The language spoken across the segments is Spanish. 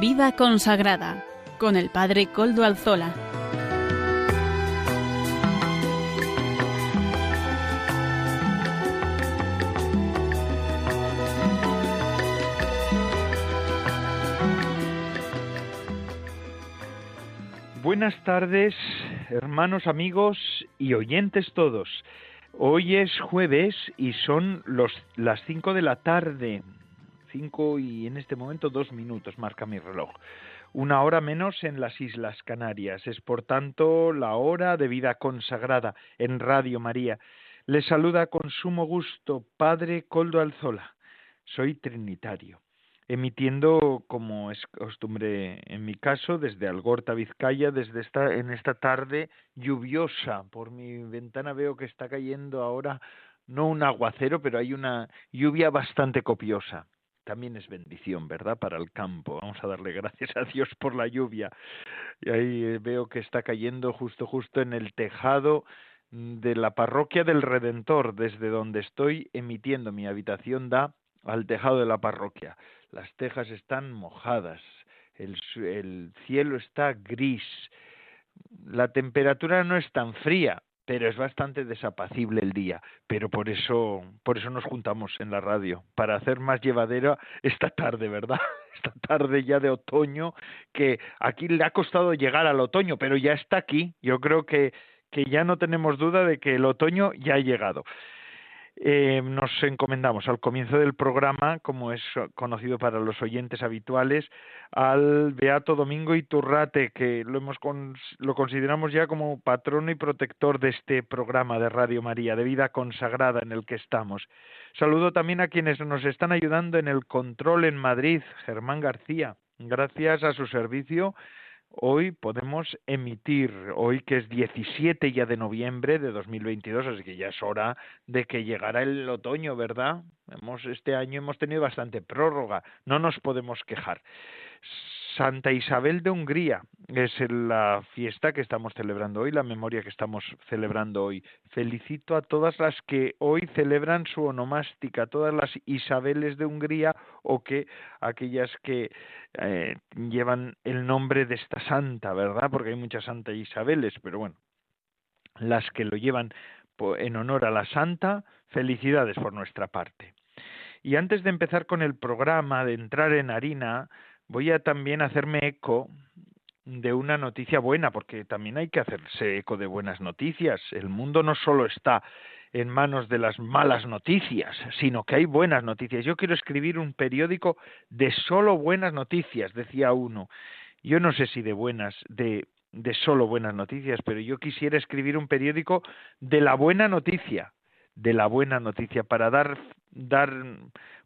Vida consagrada con el Padre Coldo Alzola. Buenas tardes, hermanos, amigos y oyentes todos. Hoy es jueves y son las cinco de la tarde. Cinco y en este momento dos minutos marca mi reloj. Una hora menos en las Islas Canarias. Es por tanto la hora de vida consagrada en Radio María. Les saluda con sumo gusto Padre Coldo Alzola. Soy trinitario emitiendo como es costumbre en mi caso desde Algorta Vizcaya desde esta en esta tarde lluviosa por mi ventana veo que está cayendo ahora no un aguacero pero hay una lluvia bastante copiosa también es bendición, ¿verdad? Para el campo. Vamos a darle gracias a Dios por la lluvia. Y ahí eh, veo que está cayendo justo, justo en el tejado de la parroquia del Redentor, desde donde estoy emitiendo. Mi habitación da al tejado de la parroquia las tejas están mojadas, el, el cielo está gris, la temperatura no es tan fría, pero es bastante desapacible el día. Pero por eso, por eso nos juntamos en la radio, para hacer más llevadera esta tarde, ¿verdad? Esta tarde ya de otoño, que aquí le ha costado llegar al otoño, pero ya está aquí. Yo creo que, que ya no tenemos duda de que el otoño ya ha llegado. Eh, nos encomendamos al comienzo del programa, como es conocido para los oyentes habituales, al Beato Domingo Iturrate, que lo, hemos lo consideramos ya como patrono y protector de este programa de Radio María, de vida consagrada en el que estamos. Saludo también a quienes nos están ayudando en el control en Madrid, Germán García. Gracias a su servicio hoy podemos emitir, hoy que es 17 ya de noviembre de 2022, así que ya es hora de que llegara el otoño, ¿verdad? Hemos, este año hemos tenido bastante prórroga, no nos podemos quejar. Santa Isabel de Hungría es la fiesta que estamos celebrando hoy, la memoria que estamos celebrando hoy. Felicito a todas las que hoy celebran su onomástica, todas las Isabeles de Hungría o que aquellas que eh, llevan el nombre de esta santa, ¿verdad? Porque hay muchas santas Isabeles, pero bueno, las que lo llevan en honor a la santa, felicidades por nuestra parte. Y antes de empezar con el programa, de entrar en harina, voy a también hacerme eco de una noticia buena, porque también hay que hacerse eco de buenas noticias. El mundo no solo está en manos de las malas noticias, sino que hay buenas noticias. Yo quiero escribir un periódico de solo buenas noticias, decía uno. Yo no sé si de buenas, de, de solo buenas noticias, pero yo quisiera escribir un periódico de la buena noticia, de la buena noticia, para dar, dar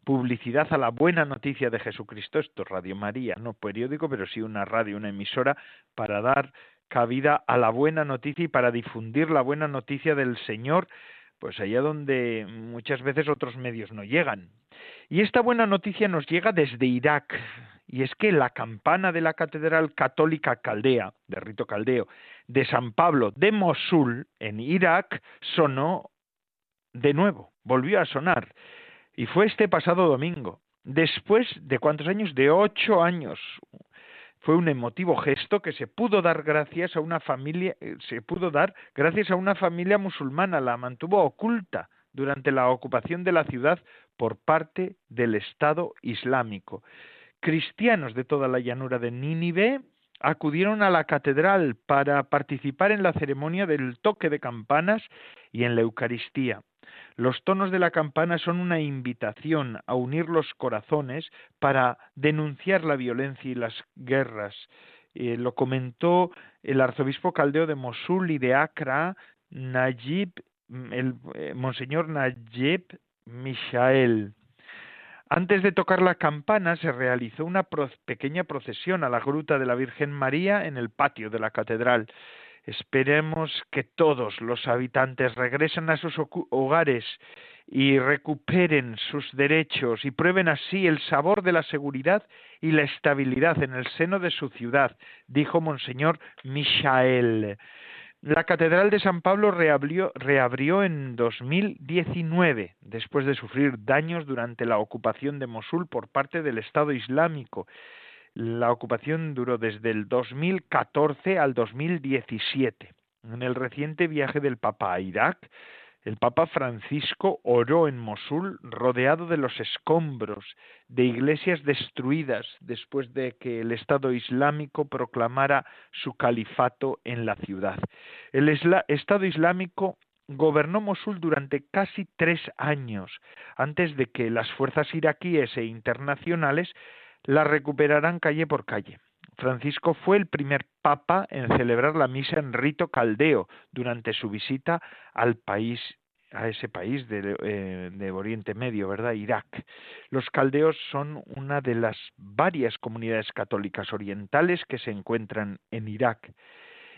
publicidad a la buena noticia de Jesucristo. Esto es Radio María, no periódico, pero sí una radio, una emisora, para dar cabida a la buena noticia y para difundir la buena noticia del Señor, pues allá donde muchas veces otros medios no llegan. Y esta buena noticia nos llega desde Irak, y es que la campana de la Catedral Católica Caldea, de rito caldeo, de San Pablo de Mosul, en Irak, sonó de nuevo, volvió a sonar. Y fue este pasado domingo, después de cuántos años? De ocho años. Fue un emotivo gesto que se pudo dar gracias a una familia, eh, se pudo dar gracias a una familia musulmana, la mantuvo oculta durante la ocupación de la ciudad por parte del Estado Islámico. Cristianos de toda la llanura de Nínive acudieron a la catedral para participar en la ceremonia del toque de campanas y en la Eucaristía. Los tonos de la campana son una invitación a unir los corazones para denunciar la violencia y las guerras. Eh, lo comentó el arzobispo caldeo de Mosul y de Acra, Najib, el eh, monseñor Najib Mishael. Antes de tocar la campana se realizó una pequeña procesión a la gruta de la Virgen María en el patio de la catedral. Esperemos que todos los habitantes regresen a sus hogares y recuperen sus derechos y prueben así el sabor de la seguridad y la estabilidad en el seno de su ciudad, dijo Monseñor Michael. La Catedral de San Pablo reabrió, reabrió, en 2019, después de sufrir daños durante la ocupación de Mosul por parte del Estado Islámico. La ocupación duró desde el 2014 al 2017. En el reciente viaje del Papa a Irak, el Papa Francisco oró en Mosul rodeado de los escombros de iglesias destruidas después de que el Estado Islámico proclamara su califato en la ciudad. El Estado Islámico gobernó Mosul durante casi tres años antes de que las fuerzas iraquíes e internacionales la recuperaran calle por calle. Francisco fue el primer papa en celebrar la misa en rito caldeo durante su visita al país a ese país de, eh, de, Oriente Medio, ¿verdad? Irak. Los caldeos son una de las varias comunidades católicas orientales que se encuentran en Irak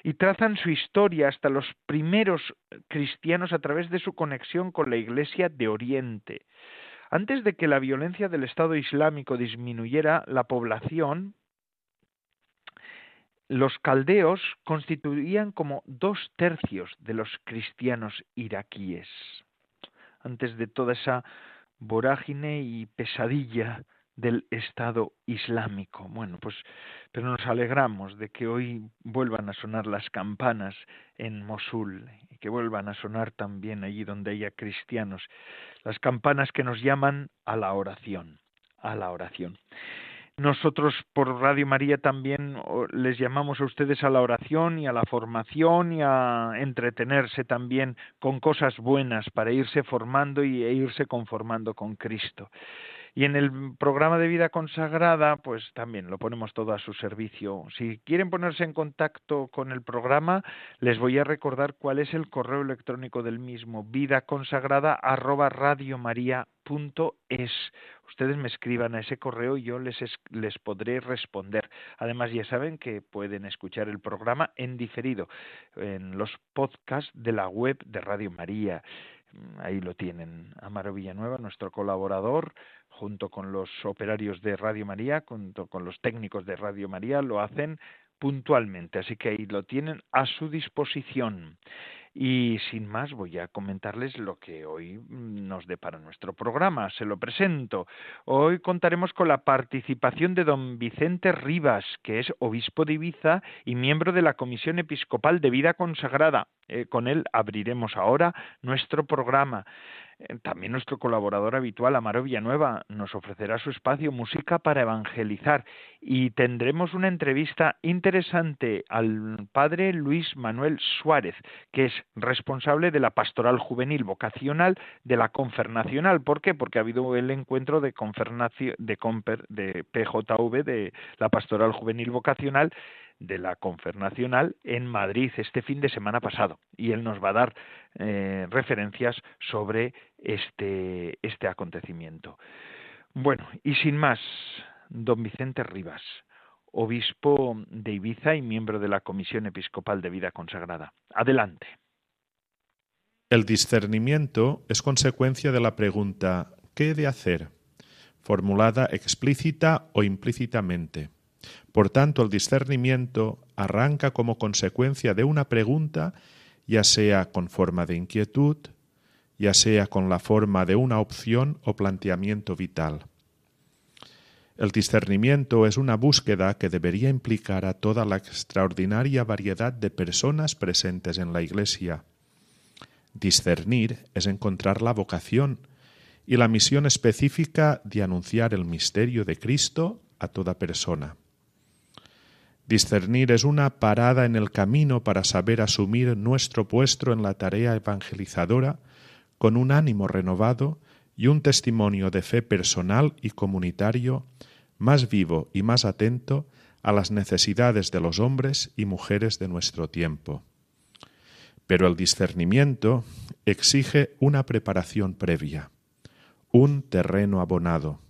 y trazan su historia hasta los primeros cristianos a través de su conexión con la Iglesia de Oriente. Antes de que la violencia del Estado Islámico disminuyera, la población los caldeos constituían como dos tercios de los cristianos iraquíes. Antes de toda esa vorágine y pesadilla del Estado Islámico. Bueno, pues, pero nos alegramos de que hoy vuelvan a sonar las campanas en Mosul y que vuelvan a sonar también allí donde haya cristianos, las campanas que nos llaman a la oración, a la oración. Nosotros por Radio María también les llamamos a ustedes a la oración y a la formación y a entretenerse también con cosas buenas para irse formando y, e irse conformando con Cristo. Y en el programa de vida consagrada, pues también lo ponemos todo a su servicio. Si quieren ponerse en contacto con el programa, les voy a recordar cuál es el correo electrónico del mismo, es. Ustedes me escriban a ese correo y yo les, les podré responder. Además, ya saben que pueden escuchar el programa en diferido en los podcasts de la web de Radio María. Ahí lo tienen. Amaro Villanueva, nuestro colaborador, junto con los operarios de Radio María, junto con los técnicos de Radio María, lo hacen puntualmente. Así que ahí lo tienen a su disposición. Y sin más voy a comentarles lo que hoy nos depara nuestro programa. Se lo presento. Hoy contaremos con la participación de don Vicente Rivas, que es obispo de Ibiza y miembro de la Comisión Episcopal de Vida Consagrada. Eh, con él abriremos ahora nuestro programa. Eh, también nuestro colaborador habitual, Amaro Villanueva, nos ofrecerá su espacio Música para Evangelizar y tendremos una entrevista interesante al padre Luis Manuel Suárez, que es responsable de la pastoral juvenil vocacional de la Confer Nacional. ¿Por qué? Porque ha habido el encuentro de, de, Confer, de PJV, de la pastoral juvenil vocacional, de la Confer Nacional en Madrid este fin de semana pasado y él nos va a dar eh, referencias sobre este, este acontecimiento. Bueno, y sin más, don Vicente Rivas, obispo de Ibiza y miembro de la Comisión Episcopal de Vida Consagrada. Adelante. El discernimiento es consecuencia de la pregunta ¿qué he de hacer? formulada explícita o implícitamente. Por tanto, el discernimiento arranca como consecuencia de una pregunta, ya sea con forma de inquietud, ya sea con la forma de una opción o planteamiento vital. El discernimiento es una búsqueda que debería implicar a toda la extraordinaria variedad de personas presentes en la Iglesia. Discernir es encontrar la vocación y la misión específica de anunciar el misterio de Cristo a toda persona. Discernir es una parada en el camino para saber asumir nuestro puesto en la tarea evangelizadora con un ánimo renovado y un testimonio de fe personal y comunitario más vivo y más atento a las necesidades de los hombres y mujeres de nuestro tiempo. Pero el discernimiento exige una preparación previa, un terreno abonado.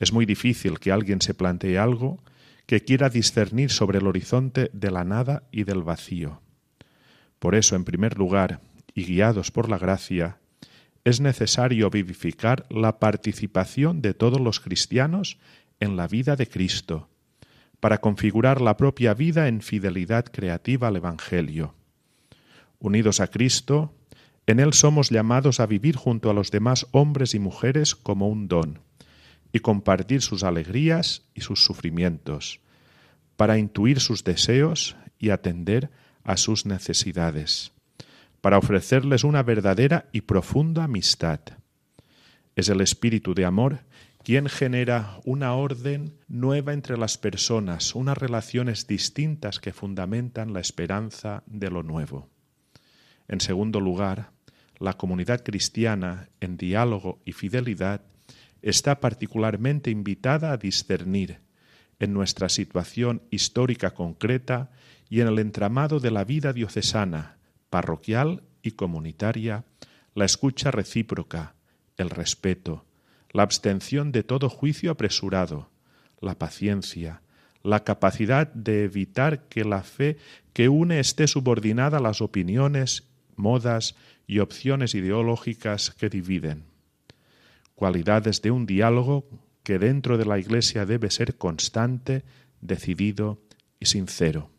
Es muy difícil que alguien se plantee algo que quiera discernir sobre el horizonte de la nada y del vacío. Por eso, en primer lugar, y guiados por la gracia, es necesario vivificar la participación de todos los cristianos en la vida de Cristo, para configurar la propia vida en fidelidad creativa al Evangelio. Unidos a Cristo, en Él somos llamados a vivir junto a los demás hombres y mujeres como un don, y compartir sus alegrías y sus sufrimientos, para intuir sus deseos y atender a sus necesidades, para ofrecerles una verdadera y profunda amistad. Es el espíritu de amor quien genera una orden nueva entre las personas, unas relaciones distintas que fundamentan la esperanza de lo nuevo. En segundo lugar, la comunidad cristiana, en diálogo y fidelidad, está particularmente invitada a discernir en nuestra situación histórica concreta y en el entramado de la vida diocesana, parroquial y comunitaria, la escucha recíproca, el respeto, la abstención de todo juicio apresurado, la paciencia, la capacidad de evitar que la fe que une esté subordinada a las opiniones, modas y opciones ideológicas que dividen. Cualidades de un diálogo que dentro de la Iglesia debe ser constante, decidido y sincero.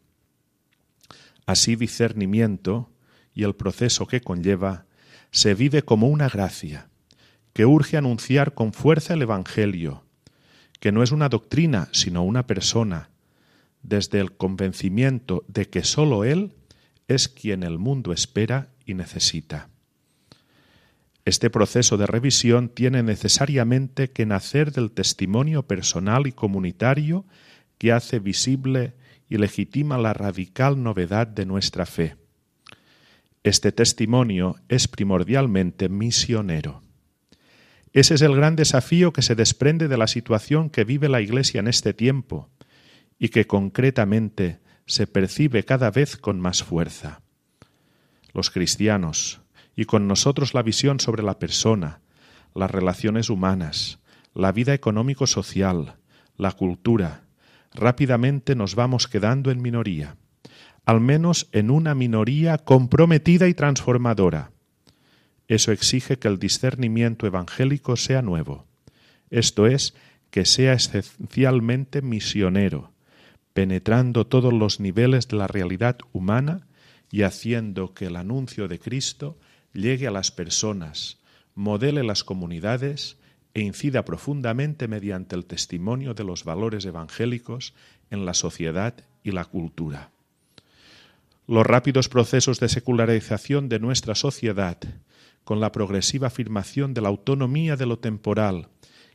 Así discernimiento y el proceso que conlleva se vive como una gracia, que urge anunciar con fuerza el Evangelio, que no es una doctrina, sino una persona, desde el convencimiento de que sólo Él es quien el mundo espera y necesita. Este proceso de revisión tiene necesariamente que nacer del testimonio personal y comunitario que hace visible y legitima la radical novedad de nuestra fe. Este testimonio es primordialmente misionero. Ese es el gran desafío que se desprende de la situación que vive la Iglesia en este tiempo y que concretamente se percibe cada vez con más fuerza. Los cristianos, y con nosotros la visión sobre la persona, las relaciones humanas, la vida económico-social, la cultura, rápidamente nos vamos quedando en minoría, al menos en una minoría comprometida y transformadora, eso exige que el discernimiento evangélico sea nuevo, esto es, que sea esencialmente misionero, penetrando todos los niveles de la realidad humana y haciendo que el anuncio de Cristo llegue a las personas, modele las comunidades e incida profundamente mediante el testimonio de los valores evangélicos en la sociedad y la cultura. Los rápidos procesos de secularización de nuestra sociedad con la progresiva afirmación de la autonomía de lo temporal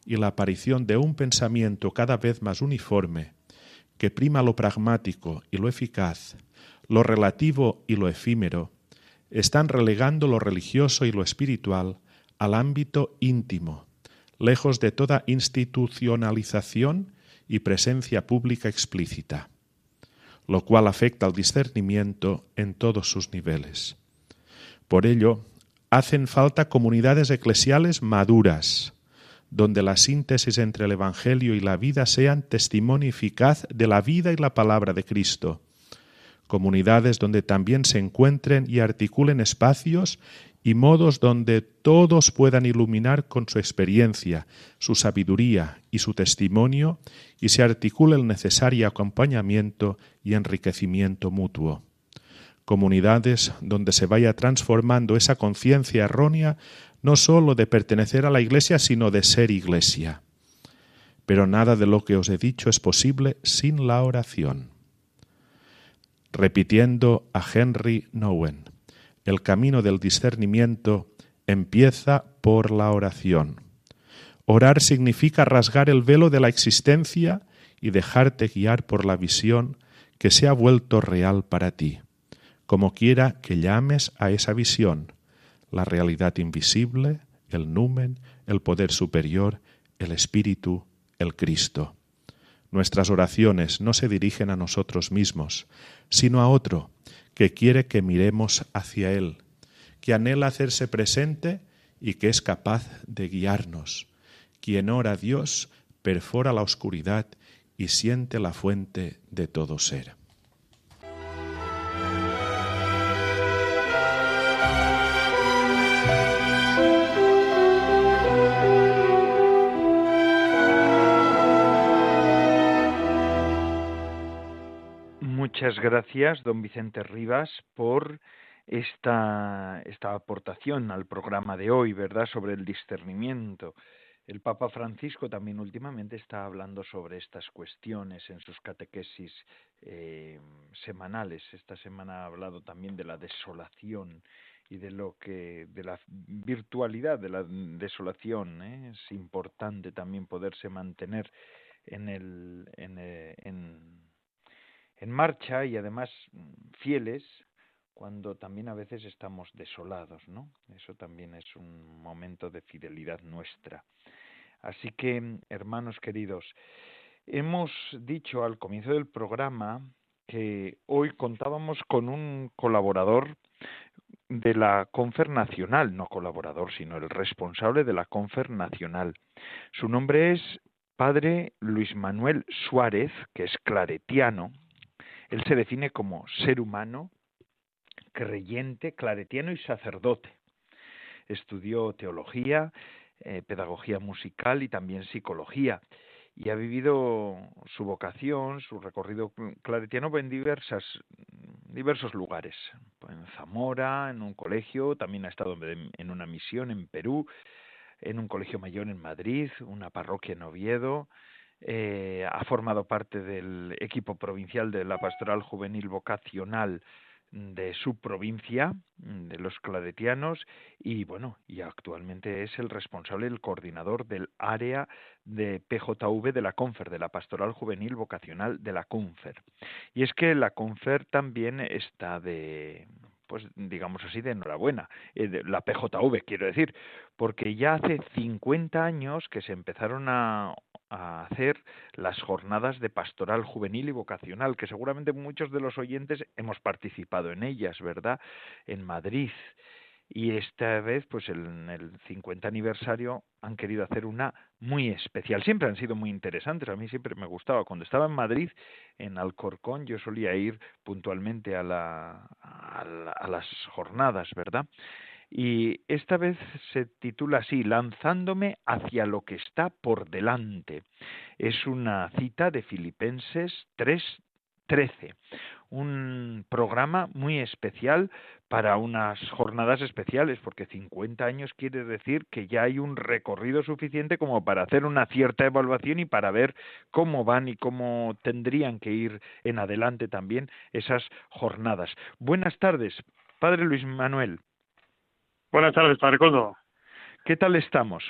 y la aparición de un pensamiento cada vez más uniforme, que prima lo pragmático y lo eficaz, lo relativo y lo efímero, están relegando lo religioso y lo espiritual al ámbito íntimo, lejos de toda institucionalización y presencia pública explícita, lo cual afecta al discernimiento en todos sus niveles. Por ello, hacen falta comunidades eclesiales maduras, donde la síntesis entre el Evangelio y la vida sean testimonio eficaz de la vida y la palabra de Cristo. Comunidades donde también se encuentren y articulen espacios y modos donde todos puedan iluminar con su experiencia, su sabiduría y su testimonio y se articule el necesario acompañamiento y enriquecimiento mutuo comunidades donde se vaya transformando esa conciencia errónea no sólo de pertenecer a la Iglesia, sino de ser Iglesia. Pero nada de lo que os he dicho es posible sin la oración. Repitiendo a Henry Nowen, el camino del discernimiento empieza por la oración. Orar significa rasgar el velo de la existencia y dejarte guiar por la visión que se ha vuelto real para ti como quiera que llames a esa visión, la realidad invisible, el numen, el poder superior, el Espíritu, el Cristo. Nuestras oraciones no se dirigen a nosotros mismos, sino a otro que quiere que miremos hacia Él, que anhela hacerse presente y que es capaz de guiarnos. Quien ora a Dios perfora la oscuridad y siente la fuente de todo ser. Muchas gracias, don Vicente Rivas, por esta, esta aportación al programa de hoy, ¿verdad?, sobre el discernimiento. El Papa Francisco también últimamente está hablando sobre estas cuestiones en sus catequesis eh, semanales. Esta semana ha hablado también de la desolación y de lo que de la virtualidad de la desolación. ¿eh? Es importante también poderse mantener en el en, eh, en, en marcha y además fieles cuando también a veces estamos desolados, ¿no? Eso también es un momento de fidelidad nuestra. Así que, hermanos queridos, hemos dicho al comienzo del programa que hoy contábamos con un colaborador de la Confer Nacional, no colaborador, sino el responsable de la Confer Nacional. Su nombre es Padre Luis Manuel Suárez, que es claretiano. Él se define como ser humano, creyente, claretiano y sacerdote. Estudió teología, eh, pedagogía musical y también psicología y ha vivido su vocación, su recorrido claretiano en diversas, diversos lugares. En Zamora, en un colegio, también ha estado en una misión en Perú, en un colegio mayor en Madrid, una parroquia en Oviedo, eh, ha formado parte del equipo provincial de la Pastoral Juvenil Vocacional de su provincia, de los claretianos, y bueno, y actualmente es el responsable, el coordinador del área de PJV de la CONFER, de la Pastoral Juvenil Vocacional de la CONFER. Y es que la CONFER también está de, pues digamos así, de enhorabuena, eh, la PJV quiero decir, porque ya hace 50 años que se empezaron a a hacer las jornadas de pastoral juvenil y vocacional, que seguramente muchos de los oyentes hemos participado en ellas, ¿verdad? En Madrid. Y esta vez, pues en el 50 aniversario, han querido hacer una muy especial. Siempre han sido muy interesantes. A mí siempre me gustaba. Cuando estaba en Madrid, en Alcorcón, yo solía ir puntualmente a, la, a las jornadas, ¿verdad? Y esta vez se titula así, Lanzándome hacia lo que está por delante. Es una cita de Filipenses 3.13, un programa muy especial para unas jornadas especiales, porque 50 años quiere decir que ya hay un recorrido suficiente como para hacer una cierta evaluación y para ver cómo van y cómo tendrían que ir en adelante también esas jornadas. Buenas tardes, Padre Luis Manuel. Buenas tardes, Padre Coldo. ¿Qué tal estamos?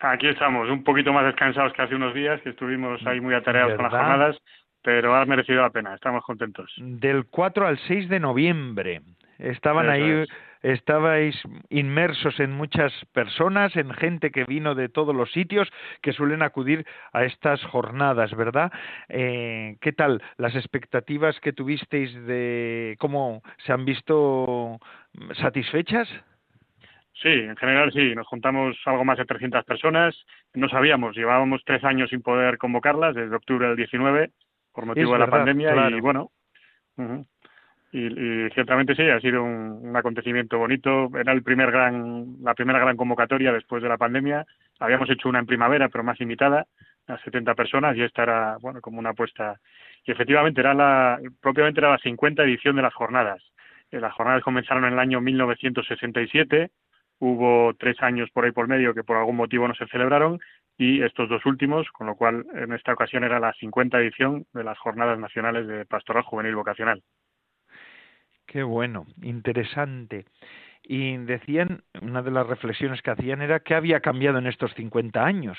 Aquí estamos, un poquito más descansados que hace unos días, que estuvimos ahí muy atareados con las jornadas, pero ha merecido la pena, estamos contentos. Del 4 al 6 de noviembre. Estaban ahí, estabais inmersos en muchas personas, en gente que vino de todos los sitios que suelen acudir a estas jornadas, ¿verdad? Eh, ¿Qué tal las expectativas que tuvisteis de cómo se han visto satisfechas? Sí, en general sí, nos juntamos algo más de 300 personas. No sabíamos, llevábamos tres años sin poder convocarlas, desde octubre del 19, por motivo de la pandemia, y bueno. y, ciertamente sí, ha sido un, acontecimiento bonito. Era el primer gran, la primera gran convocatoria después de la pandemia. Habíamos hecho una en primavera, pero más limitada, a 70 personas, y esta era, bueno, como una apuesta. Y efectivamente era la, propiamente era la 50 edición de las jornadas. Eh, las jornadas comenzaron en el año 1967 hubo tres años por ahí por medio que por algún motivo no se celebraron y estos dos últimos, con lo cual en esta ocasión era la 50 edición de las Jornadas Nacionales de Pastoral Juvenil Vocacional. Qué bueno, interesante. Y decían, una de las reflexiones que hacían era qué había cambiado en estos 50 años.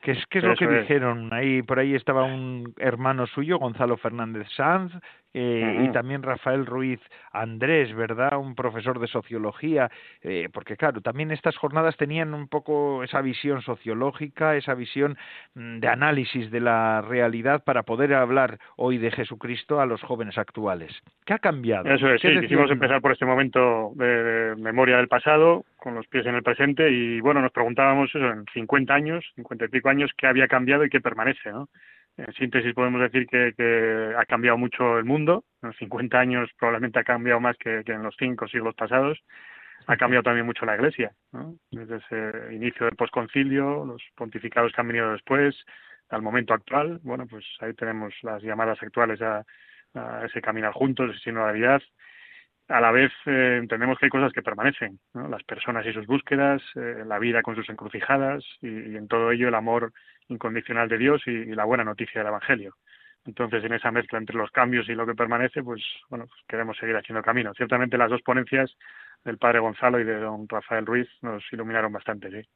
¿Qué es, qué es lo que dijeron? Ahí, por ahí estaba un hermano suyo, Gonzalo Fernández Sanz, eh, y también Rafael Ruiz Andrés, ¿verdad? Un profesor de sociología, eh, porque claro, también estas jornadas tenían un poco esa visión sociológica, esa visión mm, de análisis de la realidad para poder hablar hoy de Jesucristo a los jóvenes actuales. ¿Qué ha cambiado? Eso es, sí, quisimos empezar por este momento de memoria del pasado, con los pies en el presente, y bueno, nos preguntábamos eso, en 50 años, 50 y pico años, qué había cambiado y qué permanece, ¿no? En síntesis podemos decir que, ha cambiado mucho el mundo. En los 50 años probablemente ha cambiado más que, en los cinco siglos pasados. Ha cambiado también mucho la Iglesia, desde ese inicio del posconcilio, los pontificados que han venido después, al momento actual. Bueno, pues ahí tenemos las llamadas actuales a, ese caminar juntos, esa sinodalidad. A la vez eh, entendemos que hay cosas que permanecen, las personas y sus búsquedas, eh, la vida con sus encrucijadas y, en todo ello el amor incondicional de Dios y, la buena noticia del Evangelio. Entonces, en esa mezcla entre los cambios y lo que permanece, pues bueno, pues queremos seguir haciendo camino. Ciertamente las dos ponencias del padre Gonzalo y de don Rafael Ruiz nos iluminaron bastante, sí.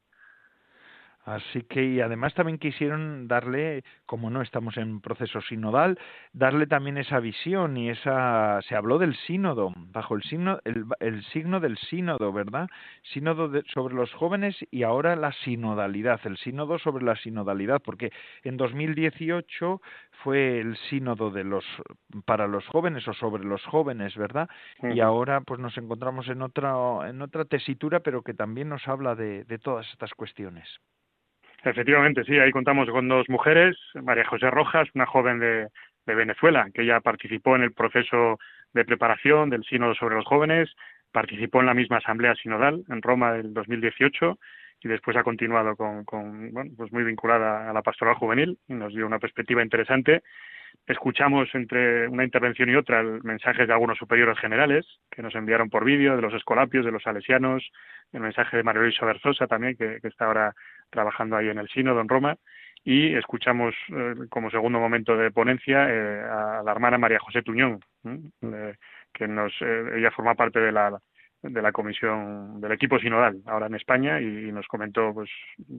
Así que, y además también quisieron darle, como no estamos en proceso sinodal, darle también esa visión y esa, se habló del sínodo, bajo el signo, el, el signo del sínodo, ¿verdad? Sínodo sobre los jóvenes y ahora la sinodalidad, el sínodo sobre la sinodalidad, porque en 2018 fue el sínodo de los, para los jóvenes o sobre los jóvenes, ¿verdad? Y ahora pues nos encontramos en otra, en otra tesitura, pero que también nos habla de, de todas estas cuestiones. Efectivamente, sí, ahí contamos con dos mujeres, María José Rojas, una joven de, Venezuela, que ya participó en el proceso de preparación del Sínodo sobre los jóvenes, participó en la misma Asamblea Sinodal en Roma del 2018 y después ha continuado con, con bueno, pues muy vinculada a la pastoral juvenil y nos dio una perspectiva interesante. Escuchamos entre una intervención y otra el mensaje de algunos superiores generales que nos enviaron por vídeo, de los escolapios, de los salesianos, el mensaje de María Luisa Berzosa también, que, está ahora trabajando ahí en el Sínodo en Roma, y escuchamos eh, como segundo momento de ponencia eh, a la hermana María José Tuñón, que nos, eh, ella forma parte de la de la comisión del equipo sinodal ahora en España y, nos comentó pues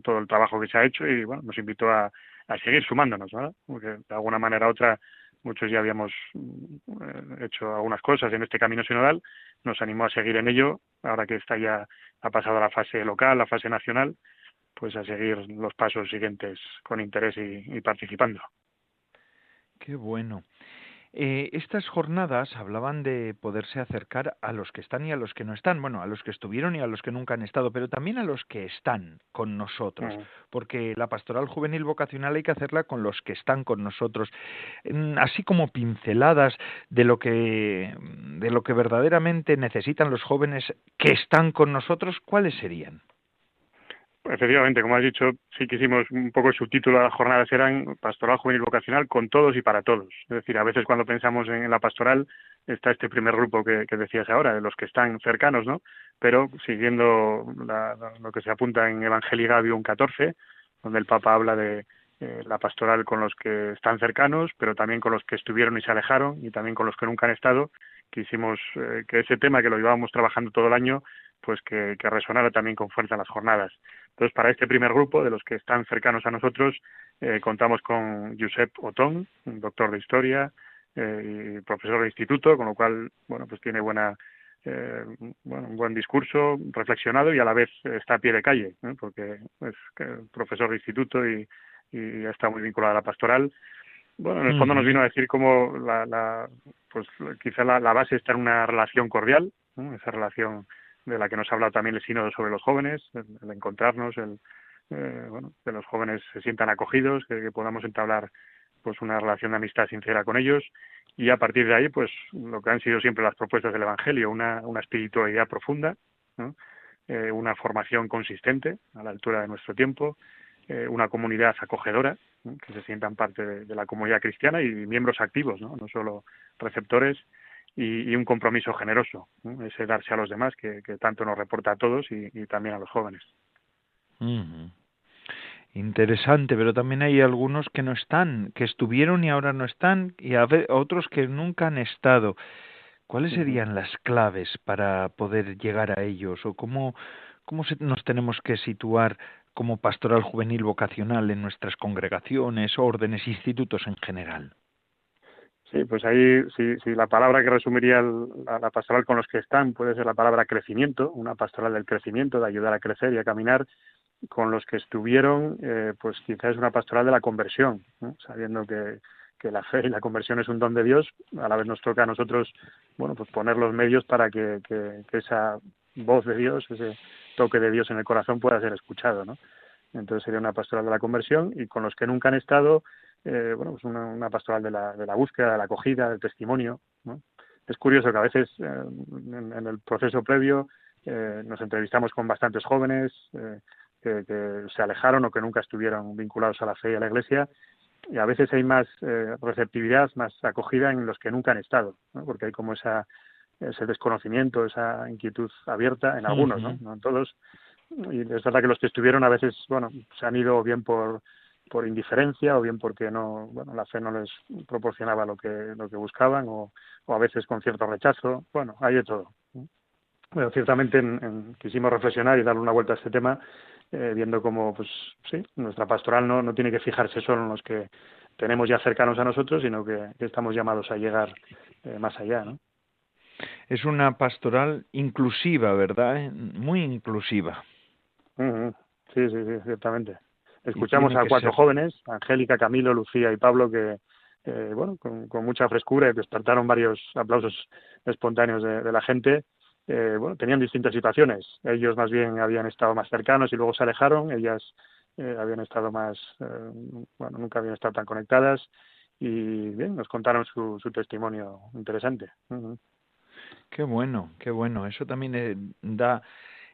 todo el trabajo que se ha hecho y bueno nos invitó a, a seguir sumándonos ¿verdad? porque de alguna manera u otra muchos ya habíamos hecho algunas cosas en este camino sinodal nos animó a seguir en ello ahora que está ya ha pasado la fase local, la fase nacional, pues a seguir los pasos siguientes con interés y, participando. Qué bueno. Eh, estas jornadas hablaban de poderse acercar a los que están y a los que no están, bueno, a los que estuvieron y a los que nunca han estado, pero también a los que están con nosotros, mm. porque la pastoral juvenil vocacional hay que hacerla con los que están con nosotros, así como pinceladas de lo que de lo que verdaderamente necesitan los jóvenes que están con nosotros, ¿cuáles serían? Efectivamente, como has dicho, sí que hicimos un poco el subtítulo de las jornadas eran pastoral juvenil vocacional con todos y para todos. Es decir, a veces cuando pensamos en la pastoral está este primer grupo que, decías ahora, de los que están cercanos, ¿no? Pero siguiendo lo que se apunta en Evangelii Gaudium 14, donde el Papa habla de eh, la pastoral con los que están cercanos, pero también con los que estuvieron y se alejaron, y también con los que nunca han estado, quisimos eh, que ese tema que lo llevábamos trabajando todo el año, pues que, que resonara también con fuerza en las jornadas. Entonces, para este primer grupo, de los que están cercanos a nosotros, eh, contamos con Josep Otón, un doctor de historia eh, y profesor de instituto, con lo cual, bueno, pues tiene buena, eh, bueno, un buen discurso, reflexionado y a la vez está a pie de calle, porque es profesor de instituto y, y está muy vinculado a la pastoral. Bueno, en el fondo nos vino a decir cómo la, la pues quizá la, la, base está en una relación cordial, esa relación de la que nos ha hablado también el sínodo sobre los jóvenes, el, encontrarnos, el, eh, bueno, que los jóvenes se sientan acogidos, que, podamos entablar pues una relación de amistad sincera con ellos. Y a partir de ahí pues lo que han sido siempre las propuestas del Evangelio, una, una espiritualidad profunda, eh, una formación consistente a la altura de nuestro tiempo, eh, una comunidad acogedora, que se sientan parte de, de, la comunidad cristiana y miembros activos, ¿no? no solo receptores, y, un compromiso generoso, ese darse a los demás que, tanto nos reporta a todos y, también a los jóvenes. Interesante, pero también hay algunos que no están, que estuvieron y ahora no están, y otros que nunca han estado. ¿Cuáles serían las claves para poder llegar a ellos? ¿O cómo, cómo nos tenemos que situar como pastoral juvenil vocacional en nuestras congregaciones, órdenes, institutos en general? Sí, pues ahí, si la palabra que resumiría la, pastoral con los que están puede ser la palabra crecimiento, una pastoral del crecimiento, de ayudar a crecer y a caminar, con los que estuvieron, eh, pues quizás es una pastoral de la conversión, sabiendo que, que la fe y la conversión es un don de Dios, a la vez nos toca a nosotros, bueno, pues poner los medios para que, que, que esa voz de Dios, ese toque de Dios en el corazón pueda ser escuchado, ¿no? Entonces sería una pastoral de la conversión y con los que nunca han estado, eh, bueno, pues una, pastoral de la, de la búsqueda, de la acogida, del testimonio. ¿no? Es curioso que a veces eh, en, el proceso previo eh, nos entrevistamos con bastantes jóvenes que, se alejaron o que nunca estuvieron vinculados a la fe y a la iglesia y a veces hay más receptividad, más acogida en los que nunca han estado, ¿no? porque hay como esa ese desconocimiento, esa inquietud abierta en algunos, ¿no? No en todos. Y es verdad que los que estuvieron a veces, bueno, se han ido bien por por indiferencia o bien porque no bueno la fe no les proporcionaba lo que lo que buscaban o, o a veces con cierto rechazo bueno hay de todo bueno ciertamente quisimos reflexionar y darle una vuelta a este tema eh, viendo cómo pues sí nuestra pastoral no no tiene que fijarse solo en los que tenemos ya cercanos a nosotros sino que, estamos llamados a llegar eh, más allá no es una pastoral inclusiva, ¿verdad? Muy inclusiva. Sí, sí, sí, ciertamente. Escuchamos a cuatro jóvenes, Angélica, Camilo, Lucía y Pablo, que, eh, bueno, con, mucha frescura despertaron varios aplausos espontáneos de, la gente. Eh, bueno, tenían distintas situaciones. Ellos más bien habían estado más cercanos y luego se alejaron. Ellas habían estado más, bueno, nunca habían estado tan conectadas y bien, nos contaron su, su testimonio interesante. Qué bueno, qué bueno. Eso también eh, da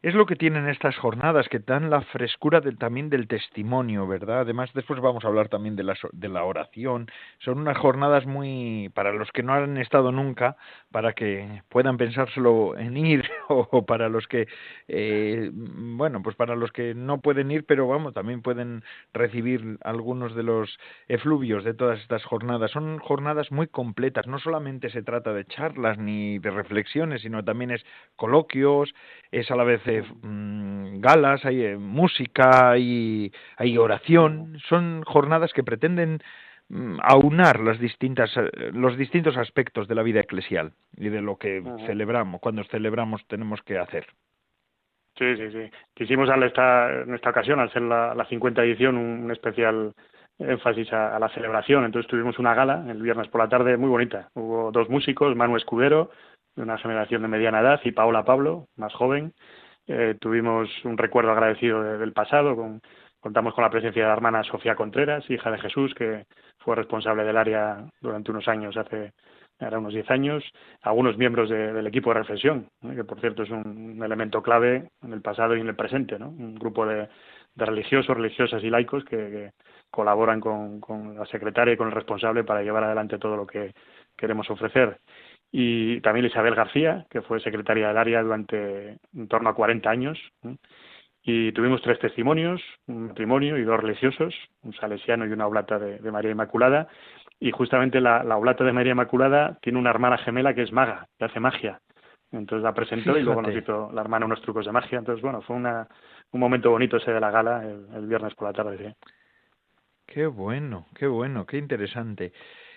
es lo que tienen estas jornadas, que dan la frescura del, también del testimonio, ¿verdad? Además, después vamos a hablar también de la, de la oración. Son unas jornadas muy, para los que no han estado nunca, para que puedan pensárselo en ir, o, para los que, eh, bueno, pues para los que no pueden ir, pero vamos, también pueden recibir algunos de los efluvios de todas estas jornadas. Son jornadas muy completas, no solamente se trata de charlas ni de reflexiones, sino también es coloquios, es a la vez Mm, galas, hay eh, música, hay, hay oración, son jornadas que pretenden mm, aunar las distintas, eh, los distintos aspectos de la vida eclesial y de lo que celebramos, cuando celebramos tenemos que hacer. Sí, sí, sí. Quisimos darle esta, en esta ocasión, al ser la, la 50 edición, un, especial énfasis a, a, la celebración. Entonces tuvimos una gala el viernes por la tarde muy bonita. Hubo dos músicos, Manu Escudero, de una generación de mediana edad, y Paola Pablo, más joven, eh, tuvimos un recuerdo agradecido del pasado, con, contamos con la presencia de la hermana Sofía Contreras, hija de Jesús, que fue responsable del área durante unos años, hace era unos diez años, algunos miembros del equipo de reflexión, que por cierto es un, elemento clave en el pasado y en el presente, ¿no? un grupo de, religiosos, religiosas y laicos que, colaboran con, la secretaria y con el responsable para llevar adelante todo lo que queremos ofrecer y también Isabel García, que fue secretaria del área durante en torno a 40 años. Y tuvimos tres testimonios, un matrimonio y dos religiosos, un salesiano y una oblata de, María Inmaculada. Y justamente la, la, oblata de María Inmaculada tiene una hermana gemela que es maga, que hace magia. Entonces la presentó y luego nos hizo la hermana unos trucos de magia. Entonces, bueno, fue una, un momento bonito ese de la gala el, viernes por la tarde. ¿sí? Qué bueno, qué bueno, qué interesante.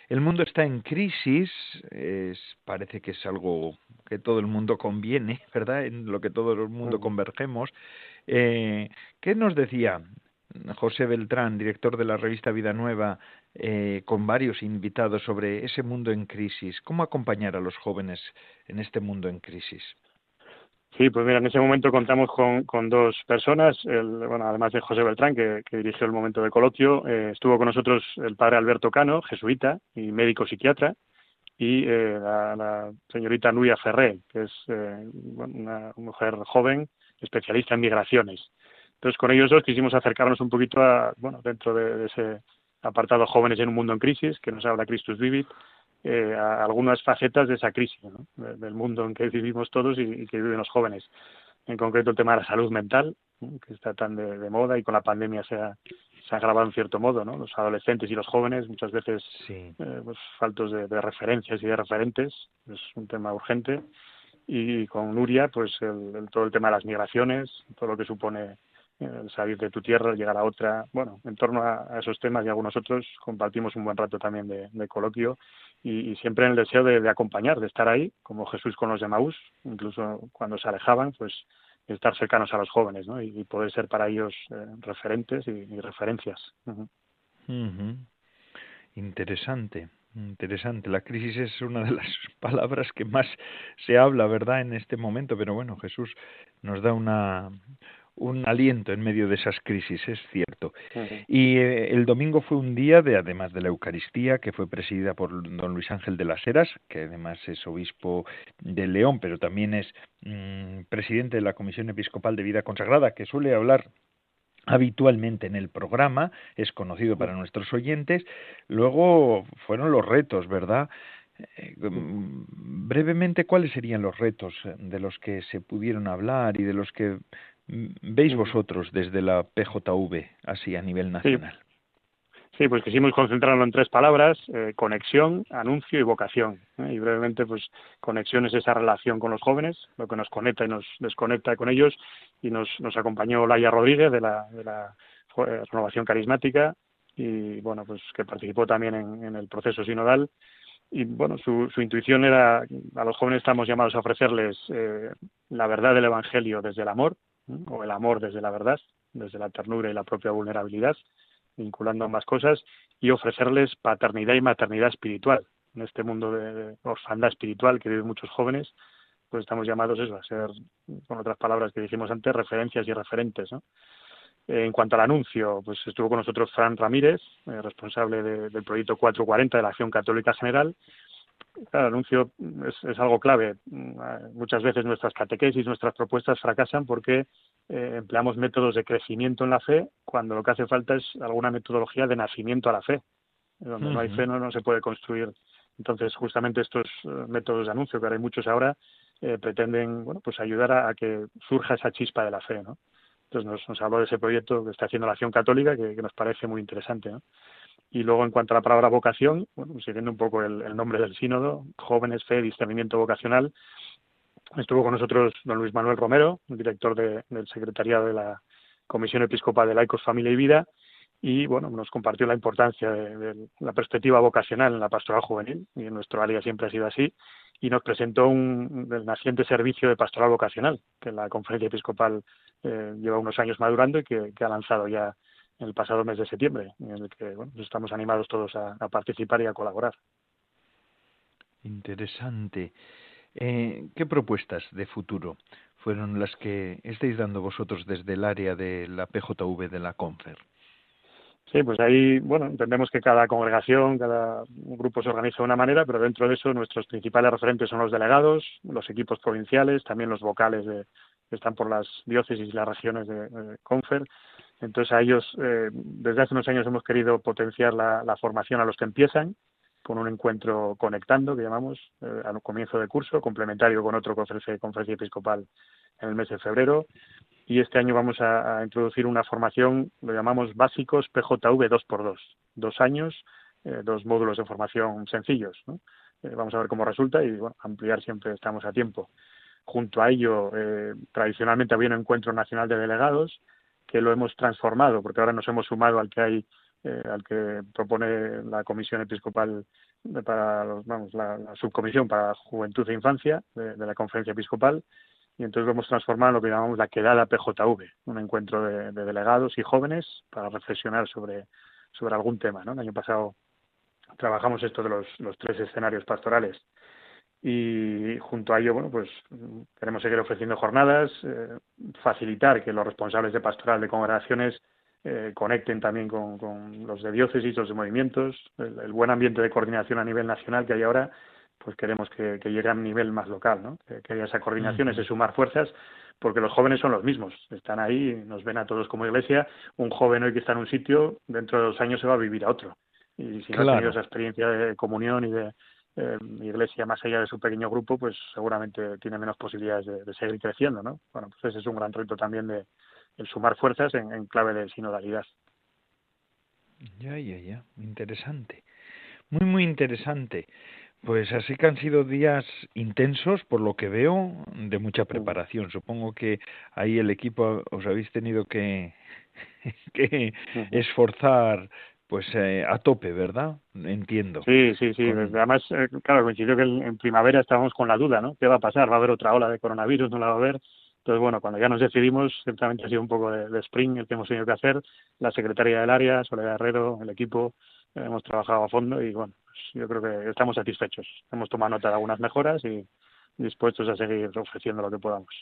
El mundo está en crisis, es, parece que es algo que todo el mundo conviene, ¿verdad? En lo que todo el mundo convergemos. Eh, ¿Qué nos decía José Beltrán, director de la revista Vida Nueva, eh, con varios invitados sobre ese mundo en crisis? ¿Cómo acompañar a los jóvenes en este mundo en crisis? Sí, pues mira, en ese momento contamos con, con dos personas, el, bueno, además de José Beltrán, que, dirigió el momento de coloquio, eh, estuvo con nosotros el padre Alberto Cano, jesuita y médico psiquiatra, y eh, la, señorita Nuria Ferré, que es eh, una mujer joven, especialista en migraciones. Entonces, con ellos dos quisimos acercarnos un poquito a, bueno, dentro de, ese apartado Jóvenes en un mundo en crisis, que nos habla Christus Vivit, eh, a algunas facetas de esa crisis del mundo en que vivimos todos y, que viven los jóvenes. En concreto el tema de la salud mental, que está tan de, moda y con la pandemia se ha, se ha agravado en cierto modo. ¿no? Los adolescentes y los jóvenes muchas veces eh, pues, faltos de, referencias y de referentes, es un tema urgente. Y con Nuria, pues el, todo el tema de las migraciones, todo lo que supone el salir de tu tierra, llegar a otra. Bueno, en torno a, esos temas y algunos otros compartimos un buen rato también de coloquio y, siempre en el deseo de, acompañar, de estar ahí, como Jesús con los de Maús, incluso cuando se alejaban, pues estar cercanos a los jóvenes ¿no? y, poder ser para ellos eh, referentes y, referencias. Interesante. Interesante. La crisis es una de las palabras que más se habla, ¿verdad?, en este momento, pero bueno, Jesús nos da una, un aliento en medio de esas crisis, es cierto. Y eh, el domingo fue un día de, además de la Eucaristía, que fue presidida por don Luis Ángel de las Heras, que además es obispo de León, pero también es mm, presidente de la Comisión Episcopal de Vida Consagrada, que suele hablar habitualmente en el programa, es conocido para nuestros oyentes. Luego fueron los retos, ¿verdad? Eh, mm, brevemente, ¿cuáles serían los retos de los que se pudieron hablar y de los que veis vosotros desde la PJV, así a nivel nacional? Sí, pues quisimos concentrarlo en tres palabras, eh, conexión, anuncio y vocación. ¿eh? Y brevemente, pues conexión es esa relación con los jóvenes, lo que nos conecta y nos desconecta con ellos. Y nos, nos acompañó Laia Rodríguez de la, de la eh, Renovación Carismática y, bueno, pues que participó también en, el proceso sinodal. Y, bueno, su, su, intuición era, a los jóvenes estamos llamados a ofrecerles la verdad del Evangelio desde el amor, o el amor desde la verdad, desde la ternura y la propia vulnerabilidad vinculando ambas cosas, y ofrecerles paternidad y maternidad espiritual. En este mundo de orfandad espiritual que viven muchos jóvenes, pues estamos llamados eso, a ser, con otras palabras que dijimos antes, referencias y referentes. ¿no? En cuanto al anuncio, pues estuvo con nosotros Fran Ramírez, eh, responsable del proyecto 440 de la Acción Católica General. El anuncio es, es, algo clave. Muchas veces nuestras catequesis, nuestras propuestas fracasan porque eh, empleamos métodos de crecimiento en la fe cuando lo que hace falta es alguna metodología de nacimiento a la fe. Donde no hay fe no, no se puede construir. Entonces, justamente estos eh, métodos de anuncio, que ahora hay muchos ahora, eh, pretenden bueno, pues ayudar a, que surja esa chispa de la fe. ¿no? Entonces, nos, nos habló de ese proyecto que está haciendo la Acción Católica, que, nos parece muy interesante. ¿no? Y luego, en cuanto a la palabra vocación, bueno, siguiendo un poco el, nombre del sínodo, jóvenes, fe, discernimiento vocacional, Estuvo con nosotros don Luis Manuel Romero, director del secretariado de la Comisión Episcopal de Laicos, Familia y Vida, y bueno, nos compartió la importancia de, la perspectiva vocacional en la pastoral juvenil, y en nuestro área siempre ha sido así, y nos presentó un, el naciente servicio de pastoral vocacional, que la Conferencia Episcopal eh, lleva unos años madurando y que, ha lanzado ya el pasado mes de septiembre, en el que bueno, estamos animados todos a participar y a colaborar. Interesante. Eh, ¿Qué propuestas de futuro fueron las que estáis dando vosotros desde el área de la PJV de la Confer? Sí, pues ahí, bueno, entendemos que cada congregación, cada grupo se organiza de una manera, pero dentro de eso nuestros principales referentes son los delegados, los equipos provinciales, también los vocales de, que están por las diócesis y las regiones de, Confer. Entonces a ellos, eh, desde hace unos años hemos querido potenciar la formación a los que empiezan, con un encuentro conectando, que llamamos, eh, al comienzo de curso, complementario con otro conferencia, conferencia episcopal en el mes de febrero. Y este año vamos a, introducir una formación, lo llamamos básicos PJV 2x2, dos años, eh, dos módulos de formación sencillos. Eh, vamos a ver cómo resulta y bueno, ampliar siempre estamos a tiempo. Junto a ello, tradicionalmente había un encuentro nacional de delegados que lo hemos transformado, porque ahora nos hemos sumado al que hay eh, al que propone la Comisión Episcopal para vamos, la, subcomisión para Juventud e Infancia de, la Conferencia Episcopal y entonces lo hemos transformado en lo que llamamos la quedada PJV, un encuentro de, delegados y jóvenes para reflexionar sobre, sobre algún tema. ¿no? El año pasado trabajamos esto de los, los tres escenarios pastorales y junto a ello, bueno, pues queremos seguir ofreciendo jornadas, eh, facilitar que los responsables de pastoral de congregaciones eh, conecten también con, los de diócesis, los de movimientos, el, buen ambiente de coordinación a nivel nacional que hay ahora, pues queremos que, llegue a un nivel más local, ¿no? que, haya esa coordinación, ese sumar fuerzas, porque los jóvenes son los mismos, están ahí, nos ven a todos como iglesia, un joven hoy que está en un sitio, dentro de dos años se va a vivir a otro, y si no ha tenido esa experiencia de comunión y de eh, iglesia más allá de su pequeño grupo, pues seguramente tiene menos posibilidades de, de seguir creciendo, ¿no? Bueno, pues ese es un gran reto también de, el sumar fuerzas en, clave de sinodalidad. Ya, ya, ya, interesante. Muy, muy interesante. Pues así que han sido días intensos, por lo que veo, de mucha preparación. Supongo que ahí el equipo os habéis tenido que, que esforzar pues eh, a tope, ¿verdad? Entiendo. Sí, sí, sí. Además, eh, claro, coincidió que en primavera estábamos con la duda, ¿no? ¿Qué va a pasar? ¿Va a haber otra ola de coronavirus? ¿No la va a haber? Entonces, bueno, cuando ya nos decidimos, ciertamente ha sido un poco de, spring el que hemos tenido que hacer. La secretaria del área, Soledad Herrero, el equipo, eh, hemos trabajado a fondo y, bueno, pues yo creo que estamos satisfechos. Hemos tomado nota de algunas mejoras y dispuestos a seguir ofreciendo lo que podamos.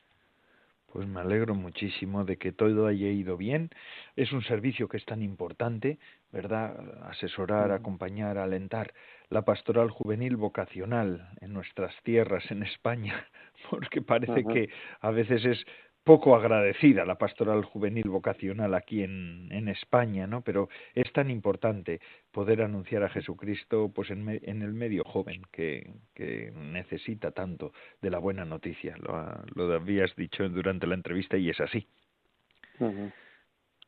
Pues me alegro muchísimo de que todo haya ido bien. Es un servicio que es tan importante, ¿verdad? Asesorar, acompañar, alentar la pastoral juvenil vocacional en nuestras tierras, en España, porque parece que a veces es poco agradecida la pastoral juvenil vocacional aquí en, en España, ¿no? Pero es tan importante poder anunciar a Jesucristo pues en, en el medio joven que, que, necesita tanto de la buena noticia. Lo, lo habías dicho durante la entrevista y es así.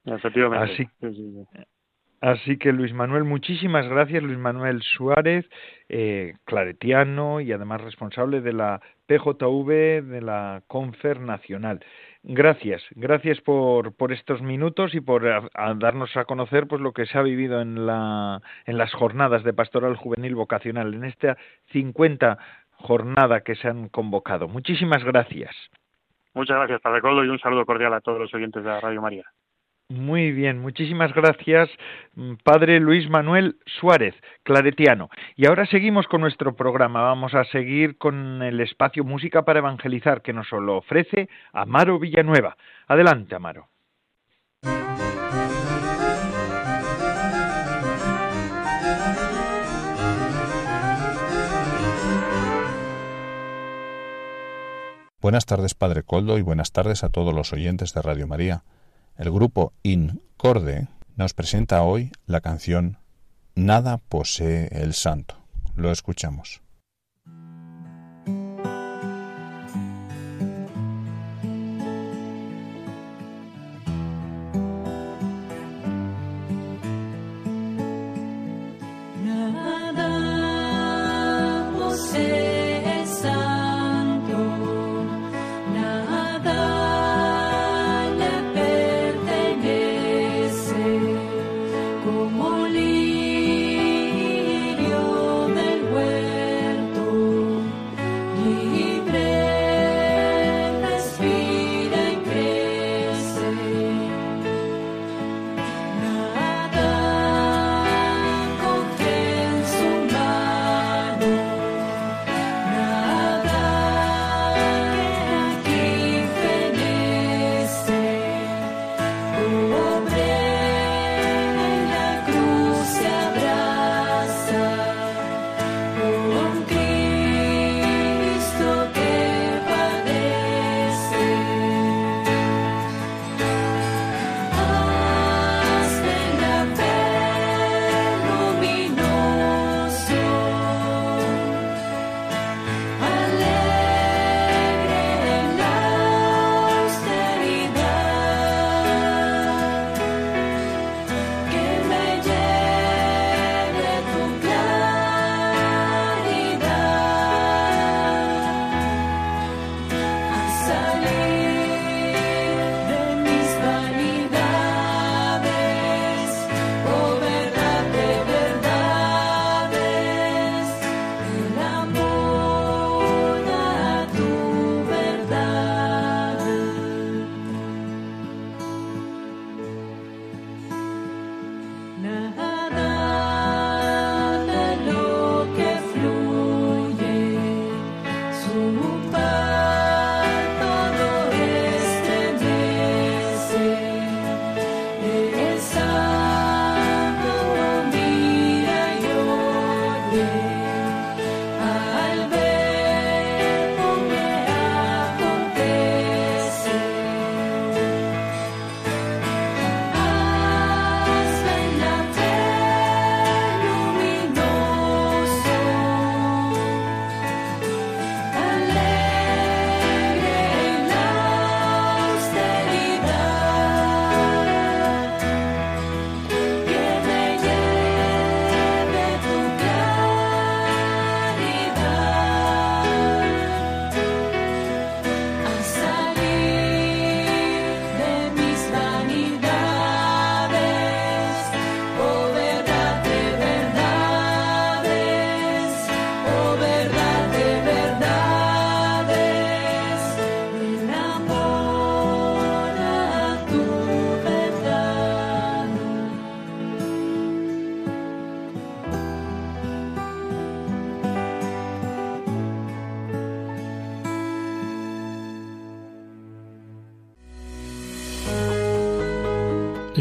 Efectivamente. Así, Así que Luis Manuel, muchísimas gracias, Luis Manuel Suárez, eh, claretiano y además responsable de la PJV de la Confer Nacional. Gracias, gracias por, por estos minutos y por darnos a conocer pues lo que se ha vivido en, la, en las jornadas de Pastoral Juvenil Vocacional, en esta 50 jornada que se han convocado. Muchísimas gracias. Muchas gracias, Padre Coldo, y un saludo cordial a todos los oyentes de Radio María. Muy bien, muchísimas gracias, mm, Padre Luis Manuel Suárez, claretiano. Y ahora seguimos con nuestro programa. Vamos a seguir con el espacio Música para Evangelizar que nos lo ofrece Amaro Villanueva. Adelante, Amaro. Buenas tardes, Padre Coldo, y buenas tardes a todos los oyentes de Radio María. El grupo Incorde nos presenta hoy la canción Nada posee el santo. Lo escuchamos.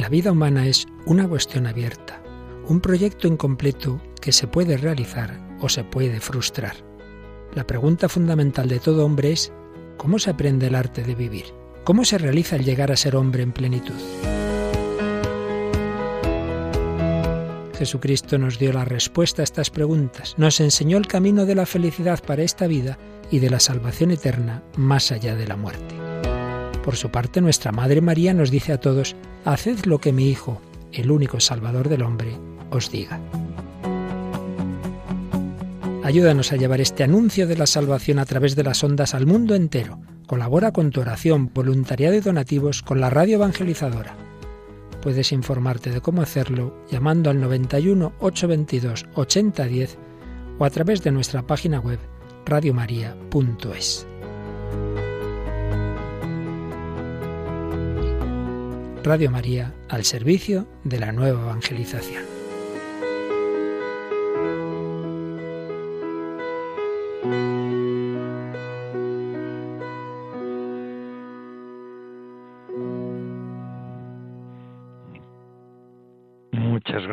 La vida humana es una cuestión abierta, un proyecto incompleto que se puede realizar o se puede frustrar. La pregunta fundamental de todo hombre es ¿cómo se aprende el arte de vivir? ¿Cómo se realiza el llegar a ser hombre en plenitud? Jesucristo nos dio la respuesta a estas preguntas, nos enseñó el camino de la felicidad para esta vida y de la salvación eterna más allá de la muerte. Por su parte, nuestra Madre María nos dice a todos, Haced lo que mi Hijo, el único Salvador del hombre, os diga. Ayúdanos a llevar este anuncio de la salvación a través de las ondas al mundo entero. Colabora con tu oración, voluntariado y donativos con la radio evangelizadora puedes informarte de cómo hacerlo llamando al 91 822 8010 o a través de nuestra página web radiomaria.es. Radio María al servicio de la nueva evangelización.